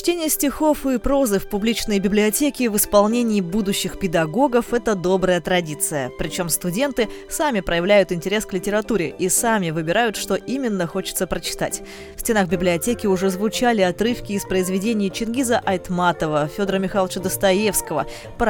Чтение стихов и прозы в публичной библиотеке в исполнении будущих педагогов – это добрая традиция. Причем студенты сами проявляют интерес к литературе и сами выбирают, что именно хочется прочитать. В стенах библиотеки уже звучали отрывки из произведений Чингиза Айтматова, Федора Михайловича Достоевского, по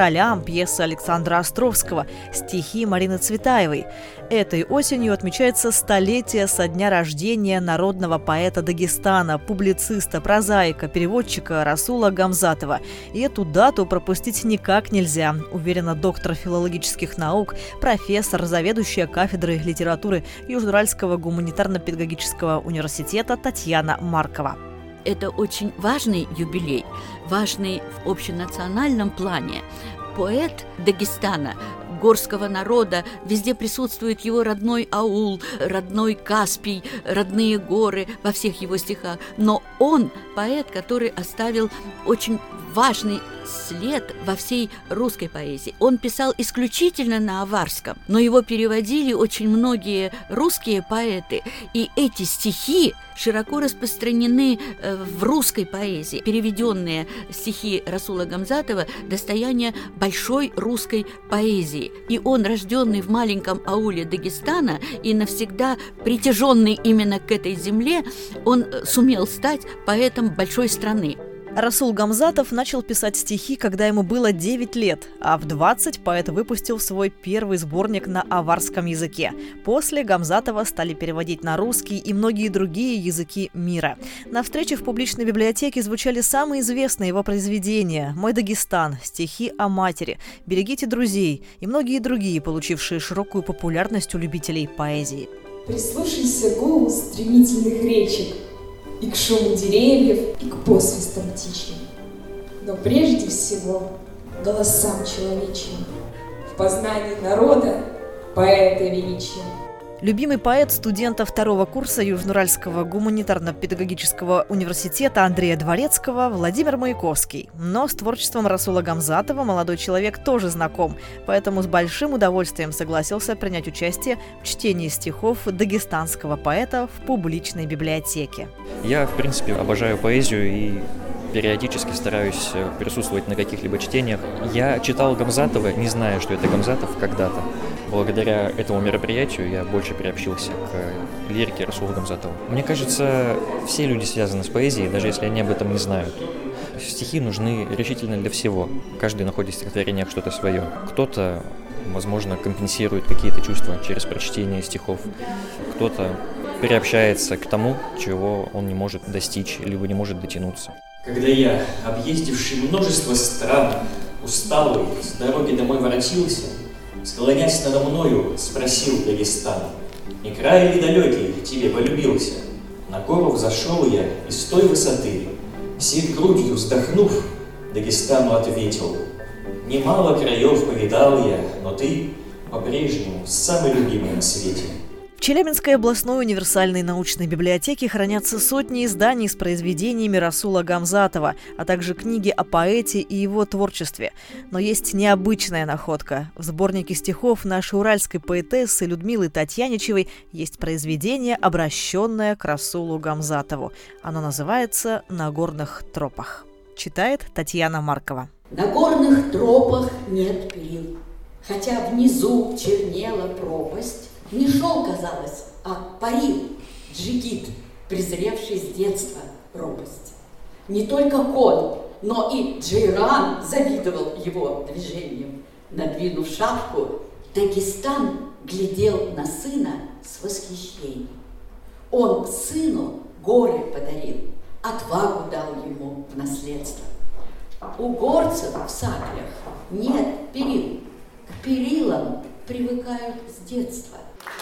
пьесы Александра Островского, стихи Марины Цветаевой. Этой осенью отмечается столетие со дня рождения народного поэта Дагестана, публициста, прозаика, переводчика переводчика Расула Гамзатова. И эту дату пропустить никак нельзя, уверена доктор филологических наук, профессор, заведующая кафедрой литературы Южноуральского гуманитарно-педагогического университета Татьяна Маркова. Это очень важный юбилей, важный в общенациональном плане. Поэт Дагестана горского народа, везде присутствует его родной аул, родной Каспий, родные горы во всех его стихах. Но он поэт, который оставил очень важный след во всей русской поэзии. Он писал исключительно на аварском, но его переводили очень многие русские поэты, и эти стихи широко распространены э, в русской поэзии. Переведенные стихи Расула Гамзатова – достояние большой русской поэзии. И он, рожденный в маленьком ауле Дагестана и навсегда притяженный именно к этой земле, он э, сумел стать поэтом большой страны. Расул Гамзатов начал писать стихи, когда ему было 9 лет, а в 20 поэт выпустил свой первый сборник на аварском языке. После Гамзатова стали переводить на русский и многие другие языки мира. На встрече в публичной библиотеке звучали самые известные его произведения «Мой Дагестан», «Стихи о матери», «Берегите друзей» и многие другие, получившие широкую популярность у любителей поэзии. Прислушайся к гулу стремительных речек – и к шуму деревьев, и к посвистам птичьим. Но прежде всего голосам человечьим, в познании народа поэта величия. Любимый поэт студента второго курса Южноуральского гуманитарно-педагогического университета Андрея Дворецкого Владимир Маяковский. Но с творчеством Расула Гамзатова молодой человек тоже знаком, поэтому с большим удовольствием согласился принять участие в чтении стихов дагестанского поэта в публичной библиотеке. Я, в принципе, обожаю поэзию и периодически стараюсь э, присутствовать на каких-либо чтениях. Я читал Гамзатова, не зная, что это Гамзатов когда-то благодаря этому мероприятию я больше приобщился к лирике Расула Гамзатова. Мне кажется, все люди связаны с поэзией, даже если они об этом не знают. Стихи нужны решительно для всего. Каждый находит в стихотворениях что-то свое. Кто-то, возможно, компенсирует какие-то чувства через прочтение стихов. Кто-то переобщается к тому, чего он не может достичь, либо не может дотянуться. Когда я, объездивший множество стран, усталый, с дороги домой воротился, Склонясь надо мною, спросил Дагестан, Не край ли далекий тебе полюбился? На гору взошел я из той высоты, Всей грудью вздохнув, Дагестану ответил, Немало краев повидал я, но ты по-прежнему самый любимый на свете. В Челябинской областной универсальной научной библиотеке хранятся сотни изданий с произведениями Расула Гамзатова, а также книги о поэте и его творчестве. Но есть необычная находка. В сборнике стихов нашей уральской поэтессы Людмилы Татьяничевой есть произведение, обращенное к Расулу Гамзатову. Оно называется «На горных тропах». Читает Татьяна Маркова. На горных тропах нет перил, хотя внизу чернела пропасть, не шел, казалось, а парил джигит, презревший с детства пропасть. Не только конь, но и Джейран завидовал его движением. Надвинув шапку, Дагестан глядел на сына с восхищением. Он сыну горы подарил, отвагу дал ему в наследство. У горцев в саблях нет перил, к перилам привыкают с детства –